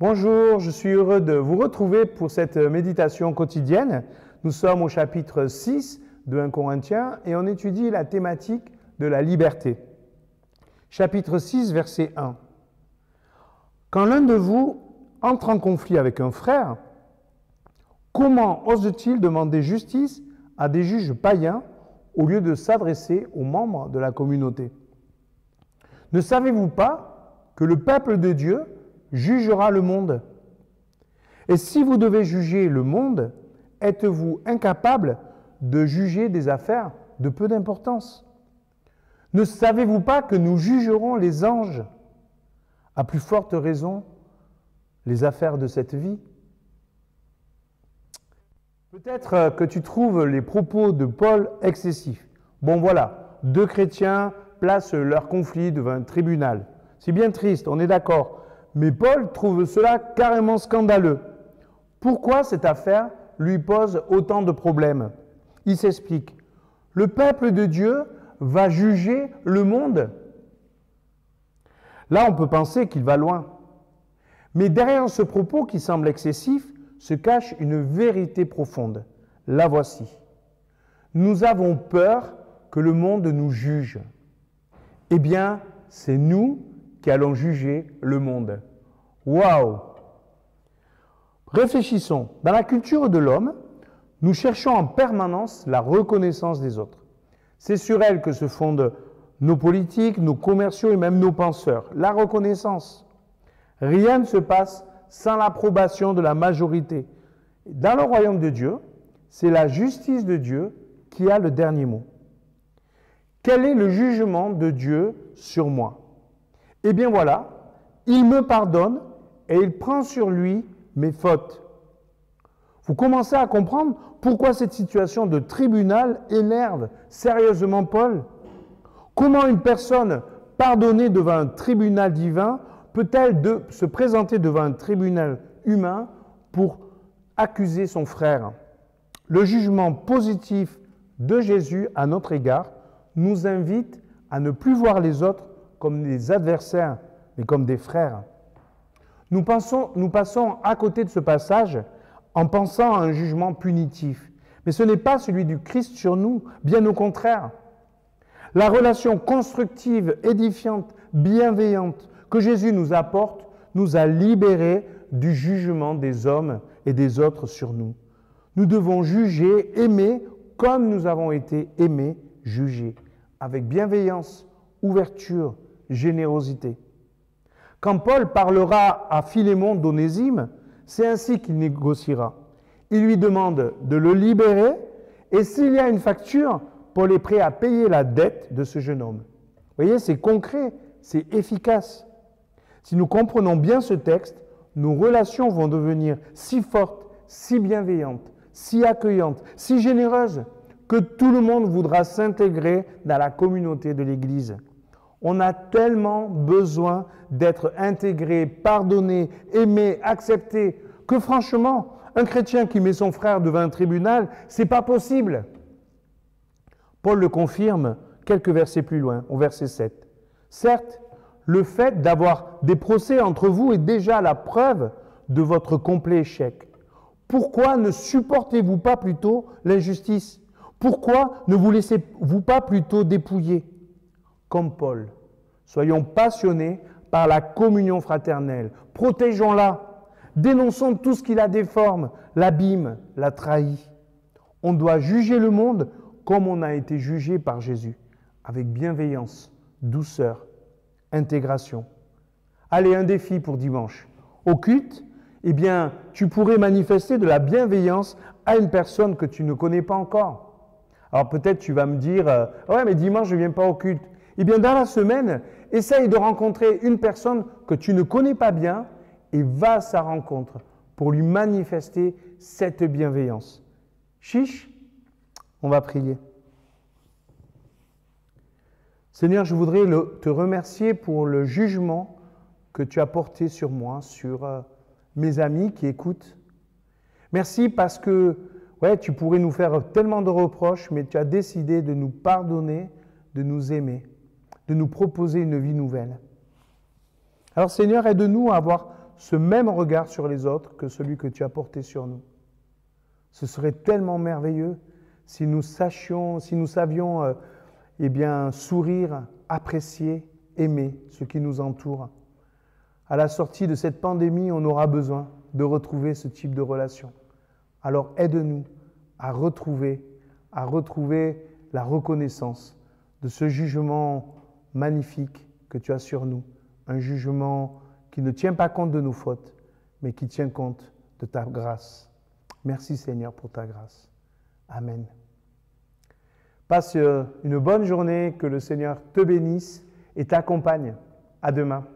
Bonjour, je suis heureux de vous retrouver pour cette méditation quotidienne. Nous sommes au chapitre 6 de 1 Corinthiens et on étudie la thématique de la liberté. Chapitre 6, verset 1. Quand l'un de vous entre en conflit avec un frère, comment ose-t-il demander justice à des juges païens au lieu de s'adresser aux membres de la communauté? Ne savez-vous pas que le peuple de Dieu jugera le monde Et si vous devez juger le monde, êtes-vous incapable de juger des affaires de peu d'importance? Ne savez-vous pas que nous jugerons les anges? À plus forte raison, les affaires de cette vie Peut-être que tu trouves les propos de Paul excessifs. Bon voilà, deux chrétiens placent leur conflit devant un tribunal. C'est bien triste, on est d'accord. Mais Paul trouve cela carrément scandaleux. Pourquoi cette affaire lui pose autant de problèmes? Il s'explique. Le peuple de Dieu va juger le monde. Là, on peut penser qu'il va loin. Mais derrière ce propos qui semble excessif se cache une vérité profonde. La voici. Nous avons peur que le monde nous juge. Eh bien, c'est nous qui allons juger le monde. Waouh Réfléchissons. Dans la culture de l'homme, nous cherchons en permanence la reconnaissance des autres. C'est sur elle que se fondent nos politiques, nos commerciaux et même nos penseurs. La reconnaissance. Rien ne se passe sans l'approbation de la majorité. Dans le royaume de Dieu, c'est la justice de Dieu qui a le dernier mot. Quel est le jugement de Dieu sur moi? Eh bien voilà, il me pardonne et il prend sur lui mes fautes. Vous commencez à comprendre pourquoi cette situation de tribunal énerve sérieusement Paul? Comment une personne pardonnée devant un tribunal divin peut-elle se présenter devant un tribunal humain pour accuser son frère? Le jugement positif de Jésus à notre égard nous invite à ne plus voir les autres comme des adversaires, mais comme des frères. Nous, passons à côté de ce passage en pensant à un jugement punitif. Mais ce n'est pas celui du Christ sur nous, bien au contraire. La relation constructive, édifiante, bienveillante que Jésus nous apporte nous a libérés du jugement des hommes et des autres sur nous. Nous devons juger, aimer comme nous avons été aimés, jugés, avec bienveillance, ouverture, générosité. Quand Paul parlera à Philémon d'Onésime, c'est ainsi qu'il négociera. Il lui demande de le libérer et s'il y a une facture, Paul est prêt à payer la dette de ce jeune homme. Vous voyez, c'est concret, c'est efficace. Si nous comprenons bien ce texte, nos relations vont devenir si fortes, si bienveillantes, si accueillantes, si généreuses, que tout le monde voudra s'intégrer dans la communauté de l'Église. On a tellement besoin d'être intégré, pardonné, aimé, accepté, que franchement, un chrétien qui met son frère devant un tribunal, c'est pas possible. Paul le confirme quelques versets plus loin, au verset 7. Certes, le fait d'avoir des procès entre vous est déjà la preuve de votre complet échec. Pourquoi ne supportez-vous pas plutôt l'injustice? Pourquoi ne vous laissez-vous pas plutôt dépouiller? Comme Paul. Soyons passionnés par la communion fraternelle. Protégeons-la. Dénonçons tout ce qui la déforme, l'abîme, la trahit. On doit juger le monde comme on a été jugé par Jésus, avec bienveillance, douceur, intégration. Allez, un défi pour dimanche. Au culte, eh bien, tu pourrais manifester de la bienveillance à une personne que tu ne connais pas encore. Alors peut-être tu vas me dire, euh, ouais, mais dimanche, je ne viens pas au culte. Eh bien, dans la semaine, essaye de rencontrer une personne que tu ne connais pas bien et va à sa rencontre pour lui manifester cette bienveillance. Chiche, on va prier. Seigneur, je voudrais te remercier pour le jugement que tu as porté sur moi, sur euh, mes amis qui écoutent. Merci parce que ouais, tu pourrais nous faire tellement de reproches, mais tu as décidé de nous pardonner, de nous aimer de nous proposer une vie nouvelle. Alors Seigneur, aide-nous à avoir ce même regard sur les autres que celui que tu as porté sur nous. Ce serait tellement merveilleux si nous sachions, si nous savions euh, eh bien, sourire, apprécier, aimer ce qui nous entoure. À la sortie de cette pandémie, on aura besoin de retrouver ce type de relation. Alors aide-nous à retrouver, à retrouver la reconnaissance de ce jugement magnifique que tu as sur nous, un jugement qui ne tient pas compte de nos fautes, mais qui tient compte de ta grâce. Merci Seigneur pour ta grâce. Amen. Passe euh, une bonne journée, que le Seigneur te bénisse et t'accompagne. À demain.